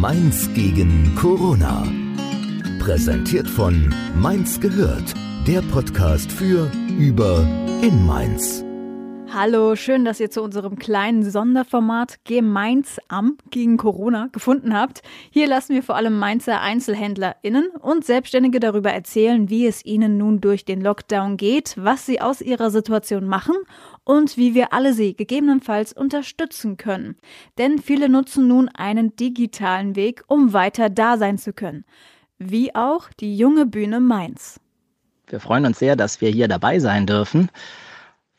Mainz gegen Corona. Präsentiert von Mainz gehört, der Podcast für, über, in Mainz. Hallo, schön, dass ihr zu unserem kleinen Sonderformat Gemeins am gegen Corona gefunden habt. Hier lassen wir vor allem Mainzer EinzelhändlerInnen und Selbstständige darüber erzählen, wie es ihnen nun durch den Lockdown geht, was sie aus ihrer Situation machen und wie wir alle sie gegebenenfalls unterstützen können. Denn viele nutzen nun einen digitalen Weg, um weiter da sein zu können. Wie auch die junge Bühne Mainz. Wir freuen uns sehr, dass wir hier dabei sein dürfen.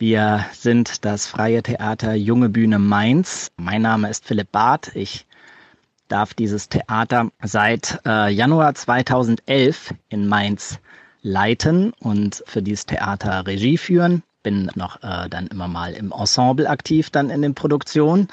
Wir sind das Freie Theater Junge Bühne Mainz. Mein Name ist Philipp Barth. Ich darf dieses Theater seit äh, Januar 2011 in Mainz leiten und für dieses Theater Regie führen. Bin noch äh, dann immer mal im Ensemble aktiv, dann in den Produktionen.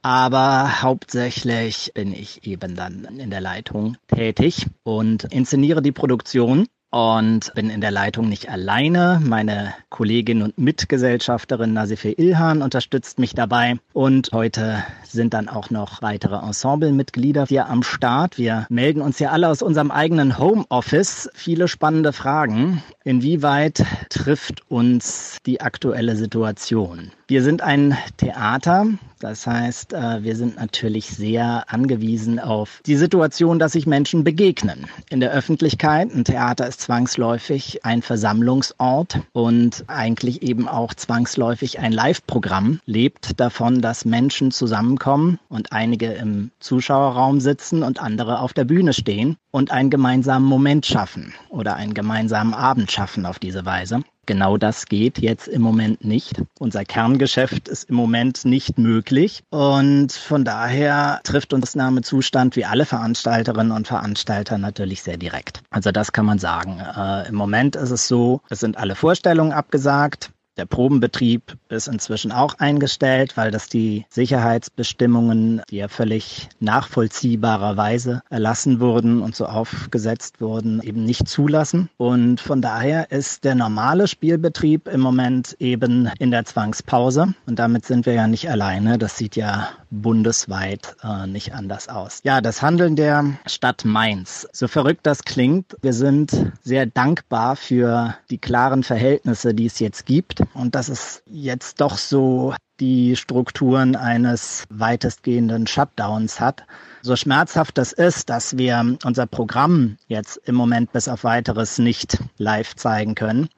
Aber hauptsächlich bin ich eben dann in der Leitung tätig und inszeniere die Produktion und bin in der Leitung nicht alleine. Meine Kollegin und Mitgesellschafterin Nasifir Ilhan unterstützt mich dabei. Und heute sind dann auch noch weitere Ensemblemitglieder hier am Start. Wir melden uns ja alle aus unserem eigenen Homeoffice. Viele spannende Fragen. Inwieweit trifft uns die aktuelle Situation? Wir sind ein Theater, das heißt, äh, wir sind natürlich sehr angewiesen auf die Situation, dass sich Menschen begegnen. In der Öffentlichkeit, ein Theater ist zwangsläufig ein Versammlungsort und eigentlich eben auch zwangsläufig ein Live-Programm, lebt davon, dass Menschen zusammenkommen und einige im Zuschauerraum sitzen und andere auf der Bühne stehen und einen gemeinsamen Moment schaffen oder einen gemeinsamen Abend schaffen auf diese Weise. Genau das geht jetzt im Moment nicht. Unser Kerngeschäft ist im Moment nicht möglich. Und von daher trifft uns Nahmezustand wie alle Veranstalterinnen und Veranstalter natürlich sehr direkt. Also das kann man sagen. Äh, Im Moment ist es so, es sind alle Vorstellungen abgesagt. Der Probenbetrieb ist inzwischen auch eingestellt, weil das die Sicherheitsbestimmungen, die ja völlig nachvollziehbarerweise erlassen wurden und so aufgesetzt wurden, eben nicht zulassen. Und von daher ist der normale Spielbetrieb im Moment eben in der Zwangspause. Und damit sind wir ja nicht alleine. Das sieht ja bundesweit äh, nicht anders aus. Ja, das Handeln der Stadt Mainz. So verrückt das klingt, wir sind sehr dankbar für die klaren Verhältnisse, die es jetzt gibt und dass es jetzt doch so die Strukturen eines weitestgehenden Shutdowns hat. So schmerzhaft das ist, dass wir unser Programm jetzt im Moment bis auf weiteres nicht live zeigen können.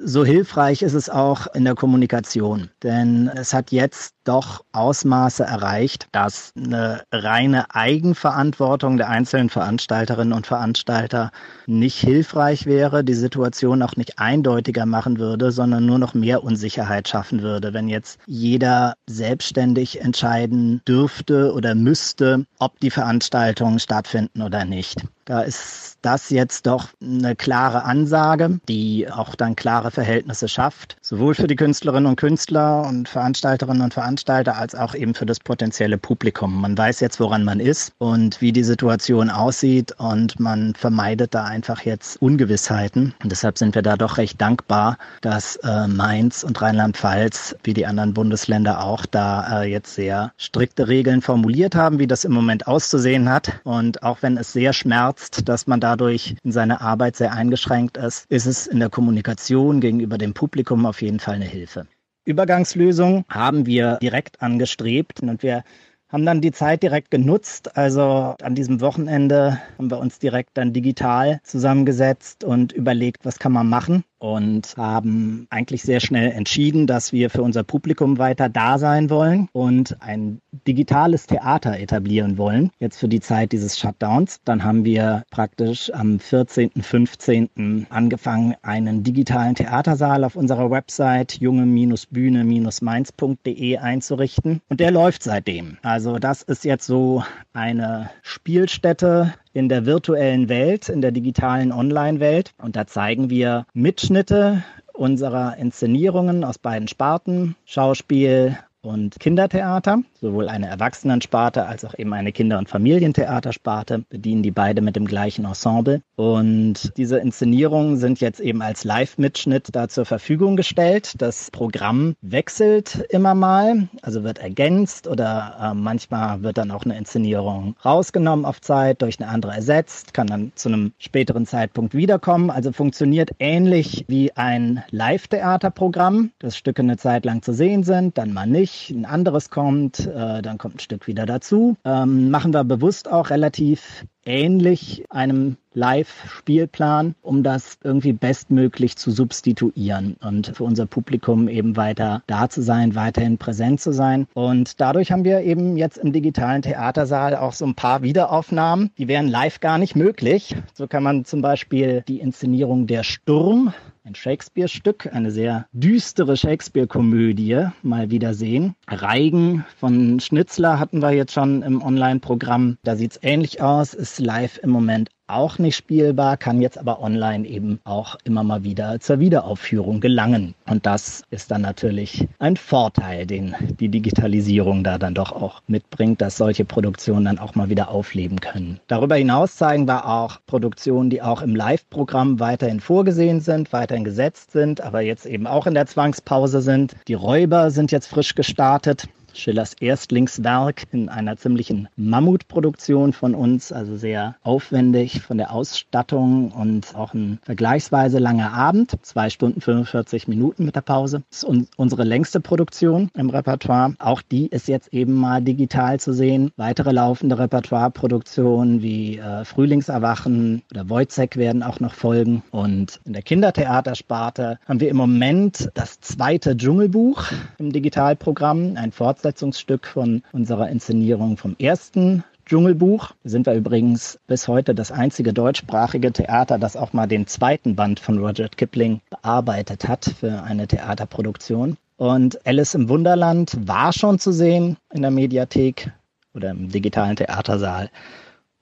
So hilfreich ist es auch in der Kommunikation, denn es hat jetzt doch Ausmaße erreicht, dass eine reine Eigenverantwortung der einzelnen Veranstalterinnen und Veranstalter nicht hilfreich wäre, die Situation auch nicht eindeutiger machen würde, sondern nur noch mehr Unsicherheit schaffen würde, wenn jetzt jeder selbstständig entscheiden dürfte oder müsste, ob die Veranstaltungen stattfinden oder nicht. Da ist das jetzt doch eine klare Ansage, die auch dann klare Verhältnisse schafft, sowohl für die Künstlerinnen und Künstler und Veranstalterinnen und Veranstalter als auch eben für das potenzielle Publikum. Man weiß jetzt, woran man ist und wie die Situation aussieht und man vermeidet da einfach jetzt Ungewissheiten. Und deshalb sind wir da doch recht dankbar, dass äh, Mainz und Rheinland-Pfalz, wie die anderen Bundesländer auch, da äh, jetzt sehr strikte Regeln formuliert haben, wie das im Moment auszusehen hat. Und auch wenn es sehr schmerzt, schmerzt, dass man dadurch in seiner Arbeit sehr eingeschränkt ist, ist es in der Kommunikation gegenüber dem Publikum auf jeden Fall eine Hilfe. Übergangslösung haben wir direkt angestrebt und wir haben dann die Zeit direkt genutzt. Also an diesem Wochenende haben wir uns direkt dann digital zusammengesetzt und überlegt, was kann man machen und haben eigentlich sehr schnell entschieden, dass wir für unser Publikum weiter da sein wollen und ein digitales Theater etablieren wollen, jetzt für die Zeit dieses Shutdowns. Dann haben wir praktisch am 14., 15. angefangen, einen digitalen Theatersaal auf unserer Website junge-bühne-mainz.de einzurichten und der läuft seitdem. Also das ist jetzt so eine Spielstätte in der virtuellen Welt, in der digitalen Online-Welt. Und da zeigen wir Mitschnitte unserer Inszenierungen aus beiden Sparten, Schauspiel und Kindertheater. Sowohl eine Erwachsenensparte als auch eben eine Kinder- und Familientheatersparte, bedienen die beide mit dem gleichen Ensemble. Und diese Inszenierungen sind jetzt eben als Live-Mitschnitt da zur Verfügung gestellt. Das Programm wechselt immer mal, also wird ergänzt oder äh, manchmal wird dann auch eine Inszenierung rausgenommen auf Zeit, durch eine andere ersetzt, kann dann zu einem späteren Zeitpunkt wiederkommen. Also funktioniert ähnlich wie ein Live-Theaterprogramm, dass Stücke eine Zeit lang zu sehen sind, dann mal nicht, ein anderes kommt, äh, dann kommt ein Stück wieder dazu. Ähm, machen wir bewusst auch relativ ähnlich einem Live-Spielplan, um das irgendwie bestmöglich zu substituieren und für unser Publikum eben weiter da zu sein, weiterhin präsent zu sein. Und dadurch haben wir eben jetzt im digitalen Theatersaal auch so ein paar Wiederaufnahmen, die wären live gar nicht möglich. So kann man zum Beispiel die Inszenierung Der Sturm ein Shakespeare-Stück, eine sehr düstere Shakespeare-Komödie mal wieder sehen. Reigen von Schnitzler hatten wir jetzt schon im Online-Programm. Da sieht es ähnlich aus, ist live im Moment auch nicht spielbar, kann jetzt aber online eben auch immer mal wieder zur Wiederaufführung gelangen. Und das ist dann natürlich ein Vorteil, den die Digitalisierung da dann doch auch mitbringt, dass solche Produktionen dann auch mal wieder aufleben können. Darüber hinaus zeigen wir auch Produktionen, die auch im Live-Programm weiterhin vorgesehen sind, weiterhin gesetzt sind, aber jetzt eben auch in der Zwangspause sind. Die Räuber sind jetzt frisch gestartet. Schillers Erstlingswerk in einer ziemlichen Mammutproduktion von uns, also sehr aufwendig von der Ausstattung und auch ein vergleichsweise langer Abend, zwei Stunden 45 Minuten mit der Pause. Das ist unsere längste Produktion im Repertoire. Auch die ist jetzt eben mal digital zu sehen. Weitere laufende Repertoireproduktionen wie äh, Frühlingserwachen oder Wojcek werden auch noch folgen. Und in der Kindertheatersparte haben wir im Moment das zweite Dschungelbuch im Digitalprogramm, ein Fortsetzung Fortsetzungsstück von unserer Inszenierung vom ersten Dschungelbuch. Sind wir übrigens bis heute das einzige deutschsprachige Theater, das auch mal den zweiten Band von Roger Kipling bearbeitet hat für eine Theaterproduktion. Und Alice im Wunderland war schon zu sehen in der Mediathek oder im digitalen Theatersaal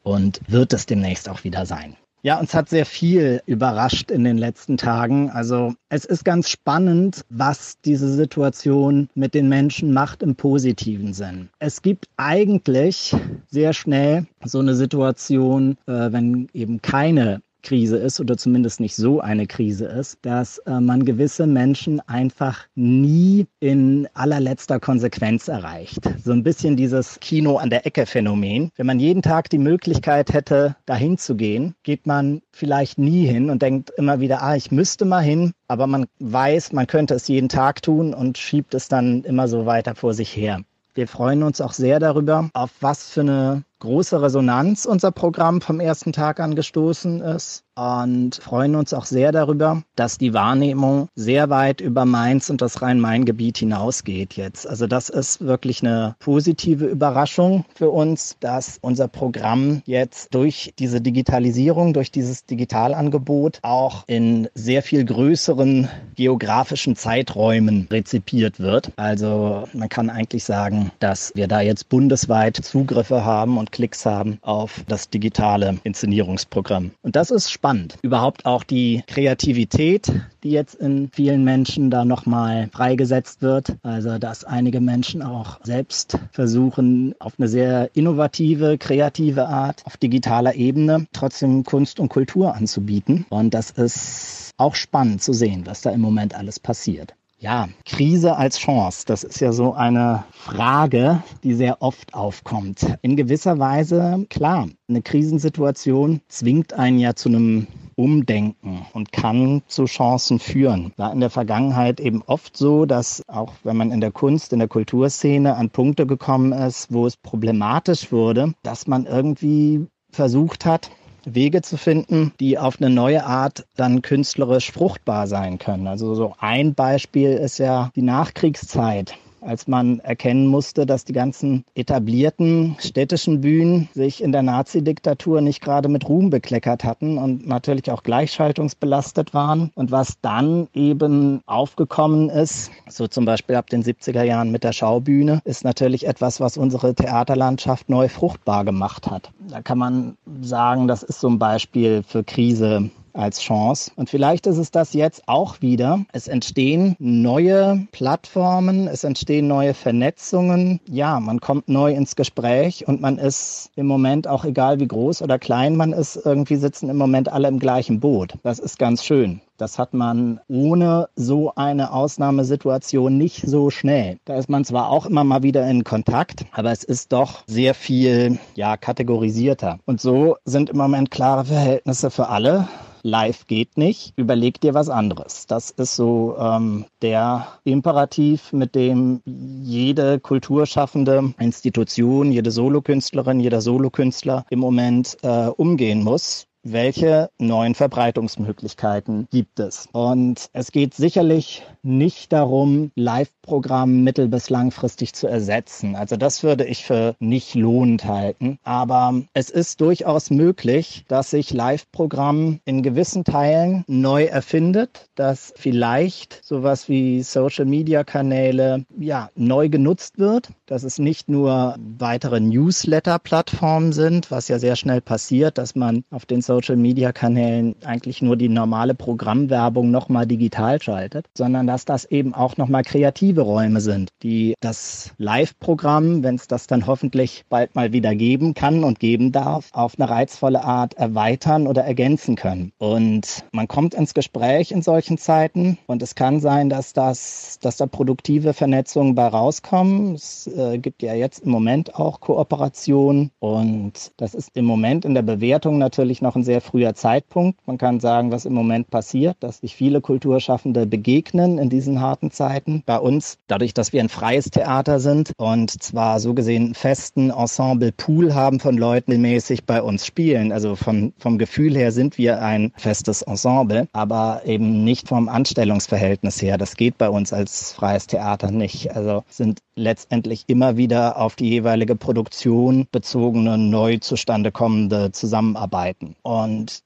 und wird es demnächst auch wieder sein. Ja, uns hat sehr viel überrascht in den letzten Tagen. Also es ist ganz spannend, was diese Situation mit den Menschen macht im positiven Sinn. Es gibt eigentlich sehr schnell so eine Situation, äh, wenn eben keine Krise ist oder zumindest nicht so eine Krise ist, dass äh, man gewisse Menschen einfach nie in allerletzter Konsequenz erreicht. So ein bisschen dieses Kino an der Ecke Phänomen. Wenn man jeden Tag die Möglichkeit hätte, dahin zu gehen, geht man vielleicht nie hin und denkt immer wieder, ah, ich müsste mal hin, aber man weiß, man könnte es jeden Tag tun und schiebt es dann immer so weiter vor sich her. Wir freuen uns auch sehr darüber, auf was für eine große Resonanz unser Programm vom ersten Tag an gestoßen ist und freuen uns auch sehr darüber, dass die Wahrnehmung sehr weit über Mainz und das Rhein-Main-Gebiet hinausgeht jetzt. Also das ist wirklich eine positive Überraschung für uns, dass unser Programm jetzt durch diese Digitalisierung, durch dieses Digitalangebot auch in sehr viel größeren geografischen Zeiträumen rezipiert wird. Also man kann eigentlich sagen, dass wir da jetzt bundesweit Zugriffe haben und Klicks haben auf das digitale Inszenierungsprogramm. Und das ist spannend. Überhaupt auch die Kreativität, die jetzt in vielen Menschen da nochmal freigesetzt wird. Also, dass einige Menschen auch selbst versuchen, auf eine sehr innovative, kreative Art, auf digitaler Ebene trotzdem Kunst und Kultur anzubieten. Und das ist auch spannend zu sehen, was da im Moment alles passiert. Ja, Krise als Chance, das ist ja so eine Frage, die sehr oft aufkommt. In gewisser Weise, klar, eine Krisensituation zwingt einen ja zu einem Umdenken und kann zu Chancen führen. War in der Vergangenheit eben oft so, dass auch wenn man in der Kunst, in der Kulturszene an Punkte gekommen ist, wo es problematisch wurde, dass man irgendwie versucht hat, Wege zu finden, die auf eine neue Art dann künstlerisch fruchtbar sein können. Also so ein Beispiel ist ja die Nachkriegszeit als man erkennen musste, dass die ganzen etablierten städtischen Bühnen sich in der Nazi-Diktatur nicht gerade mit Ruhm bekleckert hatten und natürlich auch gleichschaltungsbelastet waren. Und was dann eben aufgekommen ist, so zum Beispiel ab den 70er Jahren mit der Schaubühne, ist natürlich etwas, was unsere Theaterlandschaft neu fruchtbar gemacht hat. Da kann man sagen, das ist so ein Beispiel für Krise als Chance. Und vielleicht ist es das jetzt auch wieder. Es entstehen neue Plattformen, es entstehen neue Vernetzungen. Ja, man kommt neu ins Gespräch und man ist im Moment auch egal wie groß oder klein man ist, irgendwie sitzen im Moment alle im gleichen Boot. Das ist ganz schön. Das hat man ohne so eine Ausnahmesituation nicht so schnell. Da ist man zwar auch immer mal wieder in Kontakt, aber es ist doch sehr viel, ja, kategorisierter. Und so sind im Moment klare Verhältnisse für alle live geht nicht, überleg dir was anderes. Das ist so ähm, der Imperativ, mit dem jede kulturschaffende Institution, jede Solokünstlerin, jeder Solokünstler im Moment äh, umgehen muss welche neuen Verbreitungsmöglichkeiten gibt es. Und es geht sicherlich nicht darum, Live-Programm mittel- bis langfristig zu ersetzen. Also das würde ich für nicht lohnend halten. Aber es ist durchaus möglich, dass sich Live-Programm in gewissen Teilen neu erfindet, dass vielleicht sowas wie Social-Media-Kanäle ja neu genutzt wird, dass es nicht nur weitere Newsletter-Plattformen sind, was ja sehr schnell passiert, dass man auf den Social Social-Media-Kanälen eigentlich nur die normale Programmwerbung nochmal digital schaltet, sondern dass das eben auch nochmal kreative Räume sind, die das Live-Programm, wenn es das dann hoffentlich bald mal wieder geben kann und geben darf, auf eine reizvolle Art erweitern oder ergänzen können. Und man kommt ins Gespräch in solchen Zeiten und es kann sein, dass das, dass da produktive Vernetzungen bei rauskommen. Es äh, gibt ja jetzt im Moment auch Kooperationen und das ist im Moment in der Bewertung natürlich noch ein sehr früher Zeitpunkt. Man kann sagen, was im Moment passiert, dass sich viele Kulturschaffende begegnen in diesen harten Zeiten. Bei uns, dadurch, dass wir ein freies Theater sind und zwar so gesehen einen festen Ensemble-Pool haben von Leuten, die mäßig bei uns spielen. Also von, vom Gefühl her sind wir ein festes Ensemble, aber eben nicht vom Anstellungsverhältnis her. Das geht bei uns als freies Theater nicht. Also sind letztendlich immer wieder auf die jeweilige Produktion bezogene, neu zustande kommende Zusammenarbeiten. Und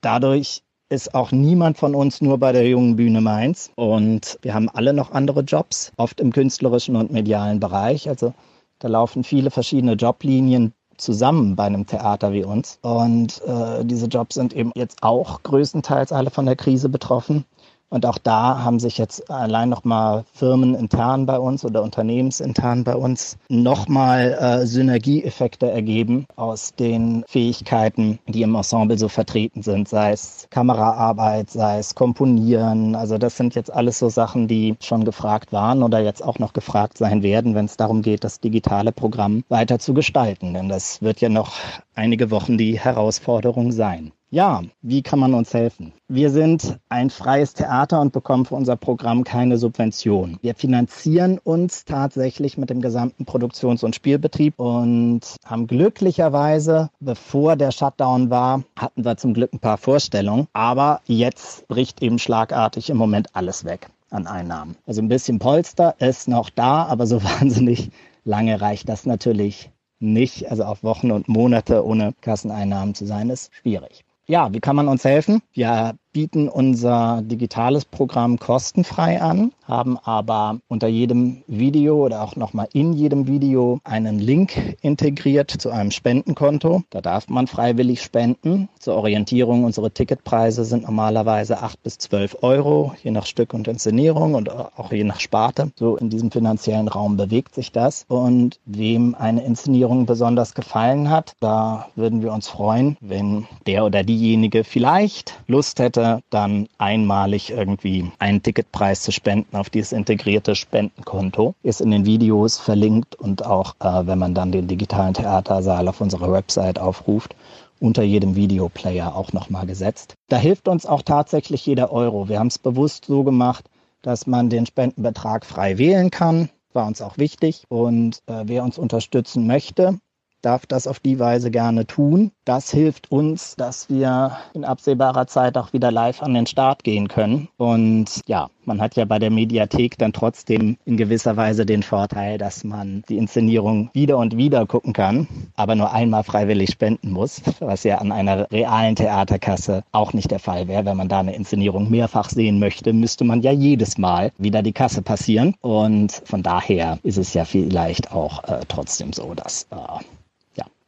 dadurch ist auch niemand von uns nur bei der jungen Bühne Mainz. Und wir haben alle noch andere Jobs, oft im künstlerischen und medialen Bereich. Also da laufen viele verschiedene Joblinien zusammen bei einem Theater wie uns. Und äh, diese Jobs sind eben jetzt auch größtenteils alle von der Krise betroffen. Und auch da haben sich jetzt allein nochmal Firmen intern bei uns oder unternehmensintern bei uns nochmal äh, Synergieeffekte ergeben aus den Fähigkeiten, die im Ensemble so vertreten sind, sei es Kameraarbeit, sei es Komponieren. Also das sind jetzt alles so Sachen, die schon gefragt waren oder jetzt auch noch gefragt sein werden, wenn es darum geht, das digitale Programm weiter zu gestalten. Denn das wird ja noch einige Wochen die Herausforderung sein. Ja, wie kann man uns helfen? Wir sind ein freies Theater und bekommen für unser Programm keine Subvention. Wir finanzieren uns tatsächlich mit dem gesamten Produktions- und Spielbetrieb und haben glücklicherweise, bevor der Shutdown war, hatten wir zum Glück ein paar Vorstellungen. Aber jetzt bricht eben schlagartig im Moment alles weg an Einnahmen. Also ein bisschen Polster ist noch da, aber so wahnsinnig lange reicht das natürlich nicht. Also auf Wochen und Monate ohne Kasseneinnahmen zu sein, ist schwierig. Ja, wie kann man uns helfen? Wir bieten unser digitales Programm kostenfrei an, haben aber unter jedem Video oder auch nochmal in jedem Video einen Link integriert zu einem Spendenkonto. Da darf man freiwillig spenden. Zur Orientierung, unsere Ticketpreise sind normalerweise acht bis zwölf Euro, je nach Stück und Inszenierung und auch je nach Sparte. So in diesem finanziellen Raum bewegt sich das. Und wem eine Inszenierung besonders gefallen hat, da würden wir uns freuen, wenn der oder diejenige vielleicht Lust hätte, Seite dann einmalig irgendwie einen Ticketpreis zu spenden auf dieses integrierte Spendenkonto. Ist in den Videos verlinkt und auch äh, wenn man dann den digitalen Theatersaal auf unserer Website aufruft, unter jedem Videoplayer auch nochmal gesetzt. Da hilft uns auch tatsächlich jeder Euro. Wir haben es bewusst so gemacht, dass man den Spendenbetrag frei wählen kann. War uns auch wichtig. Und äh, wer uns unterstützen möchte, darf das auf die Weise gerne tun. Das hilft uns, dass wir in absehbarer Zeit auch wieder live an den Start gehen können. Und ja, man hat ja bei der Mediathek dann trotzdem in gewisser Weise den Vorteil, dass man die Inszenierung wieder und wieder gucken kann, aber nur einmal freiwillig spenden muss, was ja an einer realen Theaterkasse auch nicht der Fall wäre. Wenn man da eine Inszenierung mehrfach sehen möchte, müsste man ja jedes Mal wieder die Kasse passieren. Und von daher ist es ja vielleicht auch äh, trotzdem so, dass äh,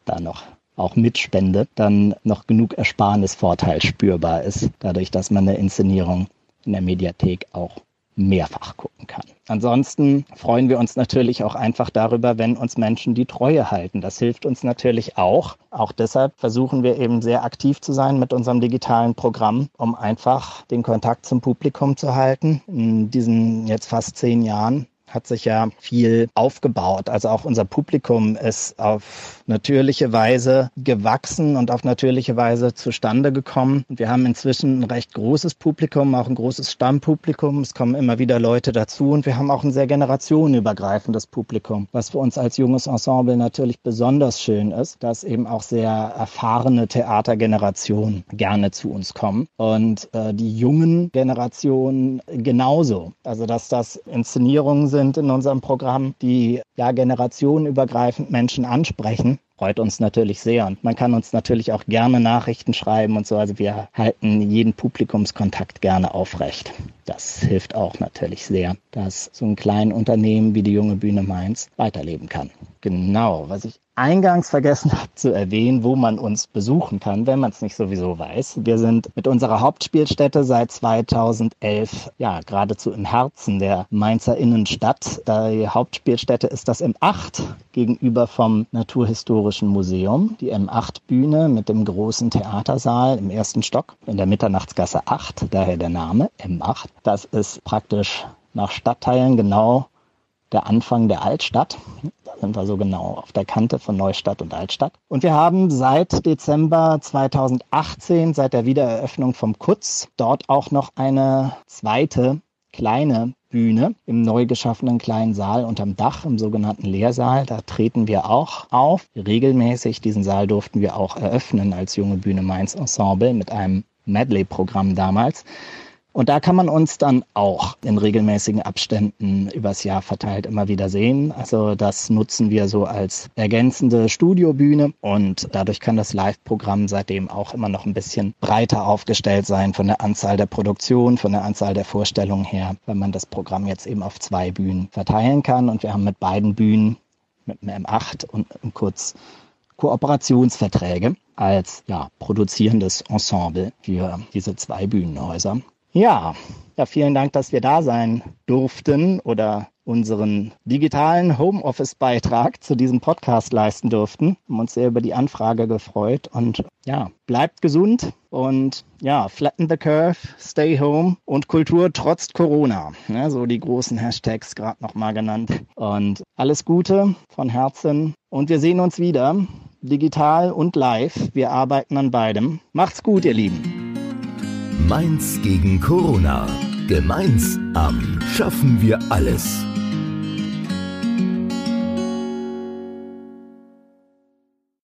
da noch auch mitspende, dann noch genug Ersparnisvorteil spürbar ist, dadurch, dass man eine Inszenierung in der Mediathek auch mehrfach gucken kann. Ansonsten freuen wir uns natürlich auch einfach darüber, wenn uns Menschen die Treue halten. Das hilft uns natürlich auch. Auch deshalb versuchen wir eben sehr aktiv zu sein mit unserem digitalen Programm, um einfach den Kontakt zum Publikum zu halten. In diesen jetzt fast zehn Jahren hat sich ja viel aufgebaut. Also auch unser Publikum ist auf natürliche Weise gewachsen und auf natürliche Weise zustande gekommen. Wir haben inzwischen ein recht großes Publikum, auch ein großes Stammpublikum. Es kommen immer wieder Leute dazu und wir haben auch ein sehr generationenübergreifendes Publikum, was für uns als junges Ensemble natürlich besonders schön ist, dass eben auch sehr erfahrene Theatergenerationen gerne zu uns kommen und äh, die jungen Generationen genauso. Also dass das Inszenierungen sind, sind in unserem Programm, die ja generationenübergreifend Menschen ansprechen freut uns natürlich sehr. Und man kann uns natürlich auch gerne Nachrichten schreiben und so. Also wir halten jeden Publikumskontakt gerne aufrecht. Das hilft auch natürlich sehr, dass so ein kleines Unternehmen wie die Junge Bühne Mainz weiterleben kann. Genau, was ich eingangs vergessen habe zu erwähnen, wo man uns besuchen kann, wenn man es nicht sowieso weiß. Wir sind mit unserer Hauptspielstätte seit 2011 ja geradezu im Herzen der Mainzer Innenstadt. Die Hauptspielstätte ist das M8 gegenüber vom Naturhistorischen Museum, die M8 Bühne mit dem großen Theatersaal im ersten Stock in der Mitternachtsgasse 8, daher der Name M8. Das ist praktisch nach Stadtteilen genau der Anfang der Altstadt. Da sind wir so genau auf der Kante von Neustadt und Altstadt. Und wir haben seit Dezember 2018, seit der Wiedereröffnung vom Kutz, dort auch noch eine zweite kleine Bühne im neu geschaffenen kleinen Saal unterm Dach, im sogenannten Lehrsaal. Da treten wir auch auf. Regelmäßig diesen Saal durften wir auch eröffnen als junge Bühne Mainz Ensemble mit einem Medley-Programm damals. Und da kann man uns dann auch in regelmäßigen Abständen übers Jahr verteilt immer wieder sehen. Also das nutzen wir so als ergänzende Studiobühne und dadurch kann das Live-Programm seitdem auch immer noch ein bisschen breiter aufgestellt sein von der Anzahl der Produktion, von der Anzahl der Vorstellungen her, wenn man das Programm jetzt eben auf zwei Bühnen verteilen kann. Und wir haben mit beiden Bühnen, mit dem M8 und kurz Kooperationsverträge als ja, produzierendes Ensemble für diese zwei Bühnenhäuser. Ja, ja, vielen Dank, dass wir da sein durften oder unseren digitalen Homeoffice-Beitrag zu diesem Podcast leisten durften. Wir haben uns sehr über die Anfrage gefreut und ja, bleibt gesund und ja, flatten the curve, stay home und Kultur trotz Corona. Ja, so die großen Hashtags gerade nochmal genannt. Und alles Gute von Herzen und wir sehen uns wieder, digital und live. Wir arbeiten an beidem. Macht's gut, ihr Lieben. Mainz gegen Corona. Gemeinsam schaffen wir alles.